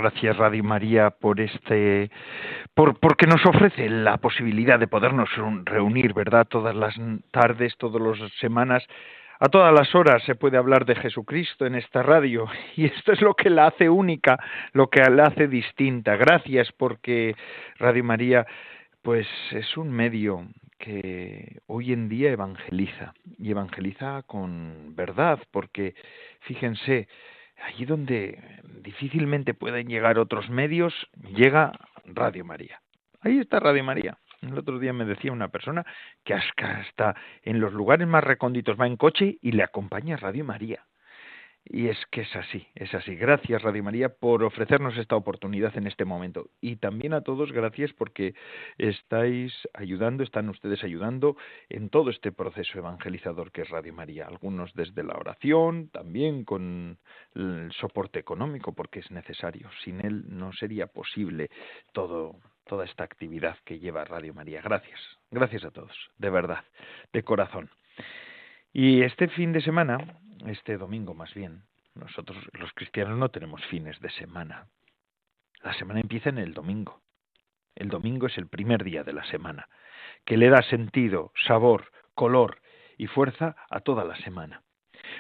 gracias Radio María por este por porque nos ofrece la posibilidad de podernos reunir, ¿verdad? Todas las tardes, todas las semanas, a todas las horas se puede hablar de Jesucristo en esta radio y esto es lo que la hace única, lo que la hace distinta. Gracias porque Radio María pues es un medio que hoy en día evangeliza y evangeliza con verdad porque fíjense allí donde difícilmente pueden llegar otros medios, llega Radio María. Ahí está Radio María. El otro día me decía una persona que hasta en los lugares más recónditos va en coche y le acompaña Radio María. Y es que es así, es así. Gracias Radio María por ofrecernos esta oportunidad en este momento. Y también a todos gracias porque estáis ayudando, están ustedes ayudando en todo este proceso evangelizador que es Radio María. Algunos desde la oración, también con el soporte económico porque es necesario. Sin él no sería posible todo, toda esta actividad que lleva Radio María. Gracias, gracias a todos, de verdad, de corazón. Y este fin de semana este domingo más bien. Nosotros los cristianos no tenemos fines de semana. La semana empieza en el domingo. El domingo es el primer día de la semana, que le da sentido, sabor, color y fuerza a toda la semana.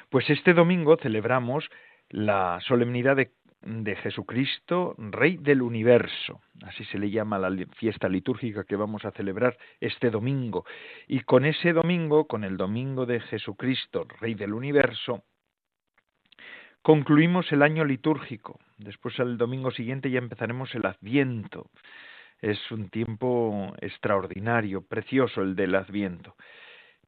Pues este domingo celebramos la solemnidad de, de, Jesucristo, Rey del Universo. Así se le llama la fiesta litúrgica que vamos a celebrar este domingo. Y con ese domingo, con el domingo de Jesucristo, Rey del Universo, concluimos el año litúrgico. Después, el domingo siguiente, ya empezaremos el Adviento. Es un tiempo extraordinario, precioso el del Adviento.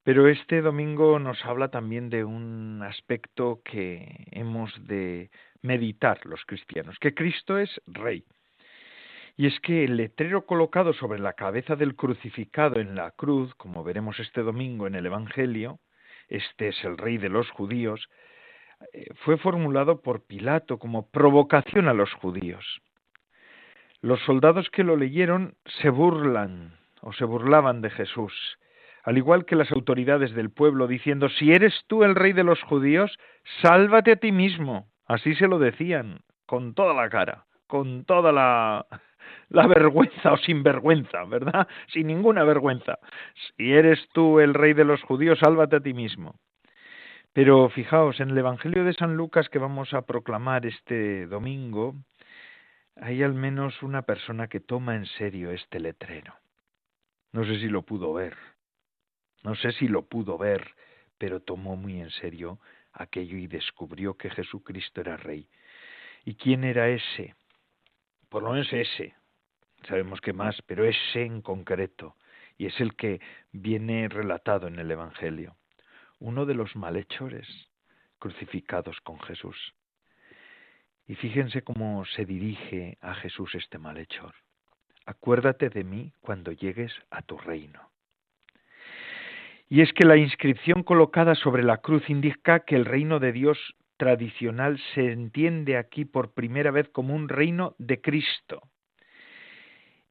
Pero este domingo nos habla también de un aspecto que hemos de meditar los cristianos, que Cristo es Rey. Y es que el letrero colocado sobre la cabeza del crucificado en la cruz, como veremos este domingo en el Evangelio, este es el Rey de los judíos, eh, fue formulado por Pilato como provocación a los judíos. Los soldados que lo leyeron se burlan o se burlaban de Jesús, al igual que las autoridades del pueblo, diciendo, si eres tú el rey de los judíos, sálvate a ti mismo. Así se lo decían, con toda la cara, con toda la, la vergüenza o sin vergüenza, ¿verdad? Sin ninguna vergüenza. Si eres tú el rey de los judíos, sálvate a ti mismo. Pero fijaos, en el Evangelio de San Lucas que vamos a proclamar este domingo, hay al menos una persona que toma en serio este letrero. No sé si lo pudo ver, no sé si lo pudo ver, pero tomó muy en serio aquello y descubrió que Jesucristo era rey. ¿Y quién era ese? Por lo menos ese. Sabemos que más, pero ese en concreto. Y es el que viene relatado en el Evangelio uno de los malhechores crucificados con Jesús. Y fíjense cómo se dirige a Jesús este malhechor. Acuérdate de mí cuando llegues a tu reino. Y es que la inscripción colocada sobre la cruz indica que el reino de Dios tradicional se entiende aquí por primera vez como un reino de Cristo,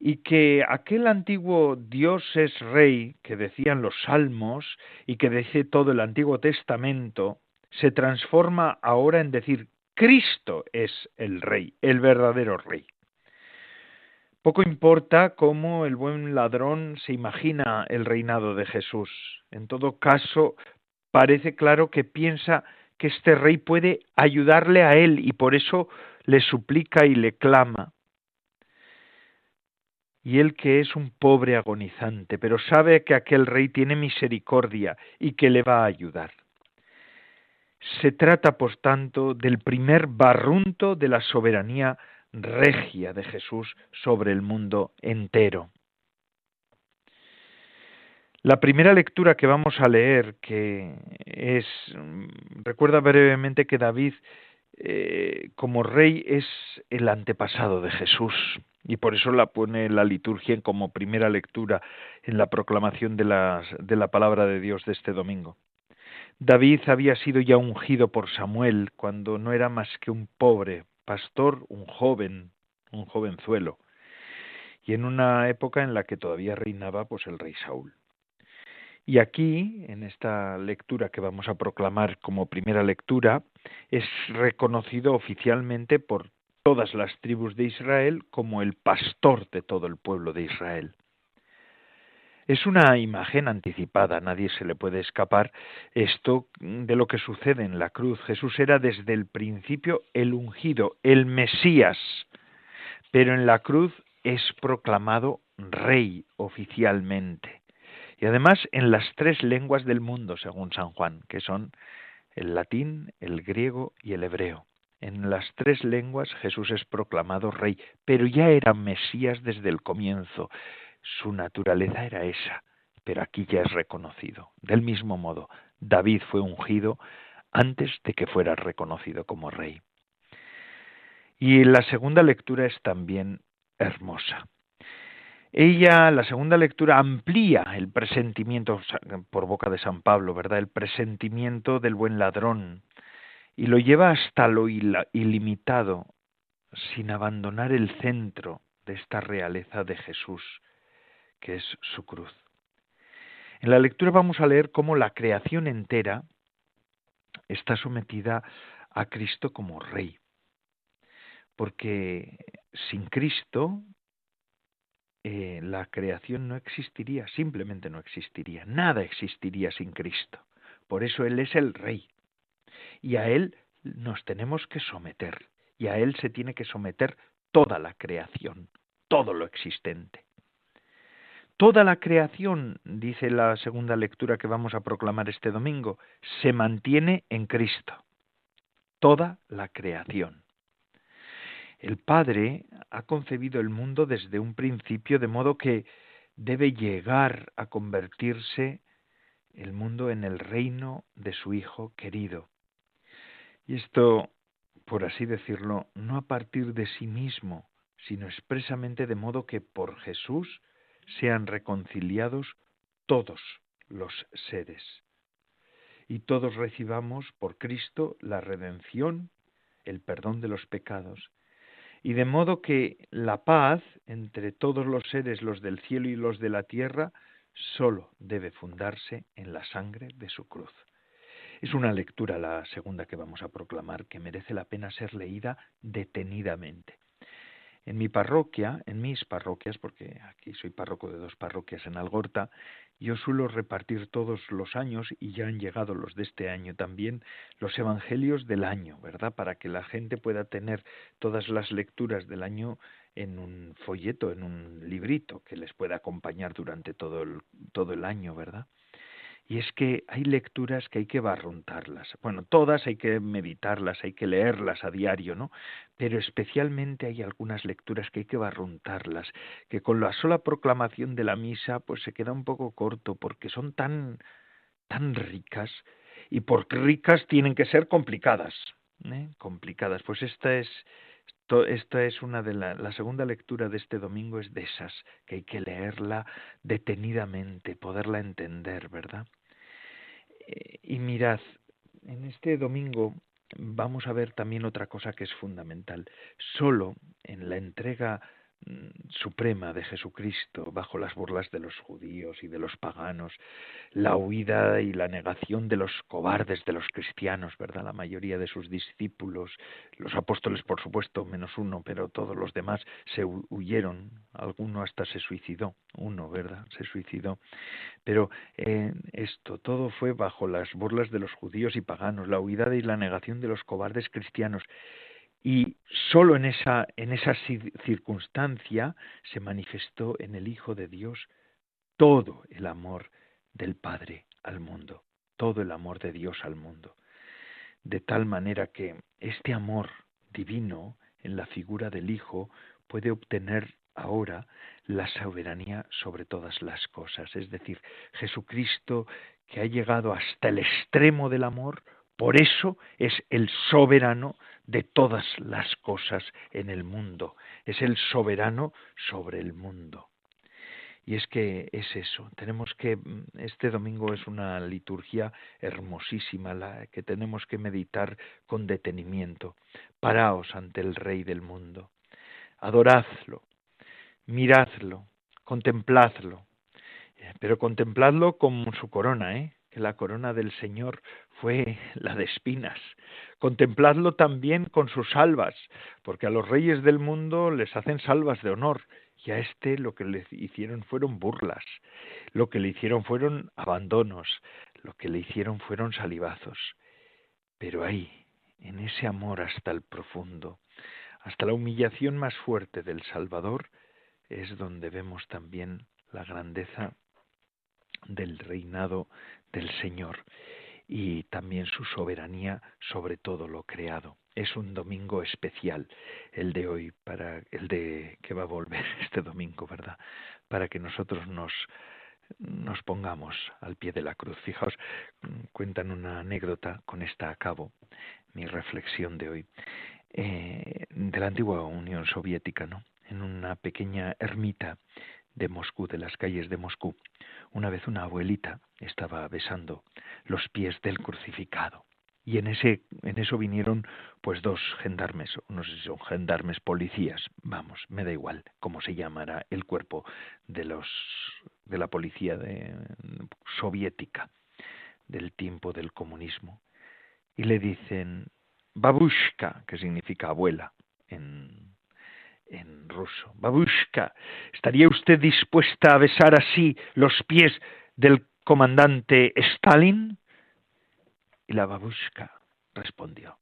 y que aquel antiguo Dios es rey que decían los salmos y que dice todo el Antiguo Testamento, se transforma ahora en decir Cristo es el rey, el verdadero rey. Poco importa cómo el buen ladrón se imagina el reinado de Jesús. En todo caso, parece claro que piensa que este rey puede ayudarle a él y por eso le suplica y le clama. Y él que es un pobre agonizante, pero sabe que aquel rey tiene misericordia y que le va a ayudar. Se trata, por tanto, del primer barrunto de la soberanía regia de Jesús sobre el mundo entero. La primera lectura que vamos a leer, que es, recuerda brevemente que David eh, como rey es el antepasado de Jesús y por eso la pone la liturgia como primera lectura en la proclamación de, de la palabra de Dios de este domingo. David había sido ya ungido por Samuel cuando no era más que un pobre pastor, un joven, un jovenzuelo, y en una época en la que todavía reinaba pues el rey Saúl. Y aquí, en esta lectura que vamos a proclamar como primera lectura, es reconocido oficialmente por todas las tribus de Israel como el pastor de todo el pueblo de Israel. Es una imagen anticipada, nadie se le puede escapar esto de lo que sucede en la cruz. Jesús era desde el principio el ungido, el Mesías, pero en la cruz es proclamado rey oficialmente y además en las tres lenguas del mundo, según San Juan, que son el latín, el griego y el hebreo. En las tres lenguas Jesús es proclamado rey, pero ya era Mesías desde el comienzo. Su naturaleza era esa, pero aquí ya es reconocido. Del mismo modo, David fue ungido antes de que fuera reconocido como rey. Y la segunda lectura es también hermosa. Ella, la segunda lectura, amplía el presentimiento, por boca de San Pablo, ¿verdad? El presentimiento del buen ladrón y lo lleva hasta lo ilimitado, sin abandonar el centro de esta realeza de Jesús, que es su cruz. En la lectura vamos a leer cómo la creación entera está sometida a Cristo como Rey. Porque sin Cristo eh, la creación no existiría, simplemente no existiría, nada existiría sin Cristo. Por eso Él es el Rey. Y a Él nos tenemos que someter, y a Él se tiene que someter toda la creación, todo lo existente. Toda la creación, dice la segunda lectura que vamos a proclamar este domingo, se mantiene en Cristo. Toda la creación. El Padre ha concebido el mundo desde un principio de modo que debe llegar a convertirse el mundo en el reino de su Hijo querido. Y esto, por así decirlo, no a partir de sí mismo, sino expresamente de modo que por Jesús sean reconciliados todos los seres. Y todos recibamos por Cristo la redención, el perdón de los pecados y de modo que la paz entre todos los seres, los del cielo y los de la tierra, sólo debe fundarse en la sangre de su cruz. Es una lectura, la segunda que vamos a proclamar, que merece la pena ser leída detenidamente. En mi parroquia, en mis parroquias, porque aquí soy párroco de dos parroquias en Algorta, yo suelo repartir todos los años, y ya han llegado los de este año también, los evangelios del año, ¿verdad? Para que la gente pueda tener todas las lecturas del año en un folleto, en un librito que les pueda acompañar durante todo el, todo el año, ¿verdad? Y es que hay lecturas que hay que barruntarlas. Bueno, todas hay que meditarlas, hay que leerlas a diario, ¿no? Pero especialmente hay algunas lecturas que hay que barruntarlas, que con la sola proclamación de la misa pues se queda un poco corto porque son tan tan ricas y porque ricas tienen que ser complicadas, ¿eh? complicadas. Pues esta es esta es una de la, la segunda lectura de este domingo es de esas que hay que leerla detenidamente, poderla entender, ¿verdad? Eh, y mirad, en este domingo vamos a ver también otra cosa que es fundamental. Solo en la entrega suprema de Jesucristo bajo las burlas de los judíos y de los paganos, la huida y la negación de los cobardes de los cristianos, ¿verdad? La mayoría de sus discípulos, los apóstoles por supuesto, menos uno, pero todos los demás se huyeron, alguno hasta se suicidó, uno, ¿verdad? Se suicidó. Pero eh, esto, todo fue bajo las burlas de los judíos y paganos, la huida y la negación de los cobardes cristianos. Y sólo en esa, en esa circunstancia se manifestó en el Hijo de Dios todo el amor del Padre al mundo, todo el amor de Dios al mundo. De tal manera que este amor divino en la figura del Hijo puede obtener ahora la soberanía sobre todas las cosas. Es decir, Jesucristo que ha llegado hasta el extremo del amor, por eso es el soberano de todas las cosas en el mundo, es el soberano sobre el mundo. Y es que es eso, tenemos que, mm, este domingo es una liturgia hermosísima, la que tenemos que meditar con detenimiento. Paraos ante el Rey del mundo, adoradlo, miradlo, contempladlo, eh, pero contempladlo con su corona, ¿eh? que la corona del Señor fue la de espinas. Contempladlo también con sus salvas, porque a los reyes del mundo les hacen salvas de honor, y a este lo que le hicieron fueron burlas, lo que le hicieron fueron abandonos, lo que le hicieron fueron salivazos. Pero ahí, en ese amor hasta el profundo, hasta la humillación más fuerte del Salvador, es donde vemos también la grandeza del reinado del Señor y también su soberanía sobre todo lo creado. Es un domingo especial el de hoy para el de que va a volver este domingo, ¿verdad? Para que nosotros nos nos pongamos al pie de la cruz. Fijaos, cuentan una anécdota, con esta acabo mi reflexión de hoy, eh, de la antigua Unión Soviética, ¿no? En una pequeña ermita de Moscú, de las calles de Moscú, una vez una abuelita estaba besando los pies del crucificado. Y en ese, en eso vinieron pues dos gendarmes, no sé si son gendarmes policías, vamos, me da igual cómo se llamará el cuerpo de los de la policía de, soviética del tiempo del comunismo. Y le dicen babushka, que significa abuela en en ruso. Babushka, ¿estaría usted dispuesta a besar así los pies del comandante Stalin? Y la babushka respondió,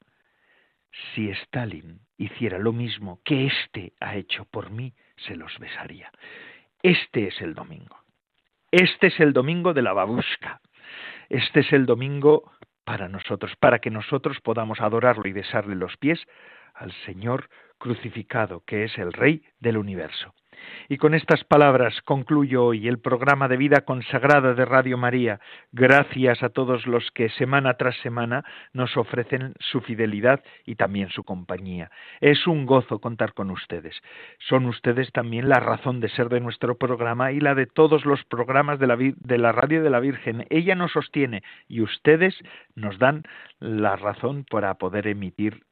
si Stalin hiciera lo mismo que éste ha hecho por mí, se los besaría. Este es el domingo. Este es el domingo de la babushka. Este es el domingo para nosotros, para que nosotros podamos adorarlo y besarle los pies al Señor crucificado, que es el Rey del universo. Y con estas palabras concluyo hoy el programa de vida consagrada de Radio María. Gracias a todos los que semana tras semana nos ofrecen su fidelidad y también su compañía. Es un gozo contar con ustedes. Son ustedes también la razón de ser de nuestro programa y la de todos los programas de la, de la Radio de la Virgen. Ella nos sostiene y ustedes nos dan la razón para poder emitir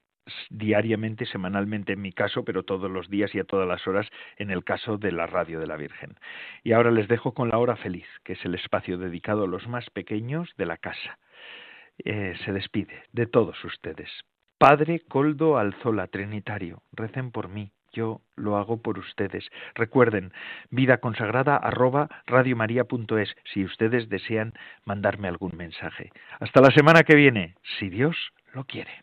diariamente, semanalmente en mi caso, pero todos los días y a todas las horas en el caso de la radio de la Virgen. Y ahora les dejo con la hora feliz, que es el espacio dedicado a los más pequeños de la casa. Eh, se despide de todos ustedes. Padre Coldo Alzola Trinitario, recen por mí, yo lo hago por ustedes. Recuerden, vida consagrada arroba radiomaria.es si ustedes desean mandarme algún mensaje. Hasta la semana que viene, si Dios lo quiere.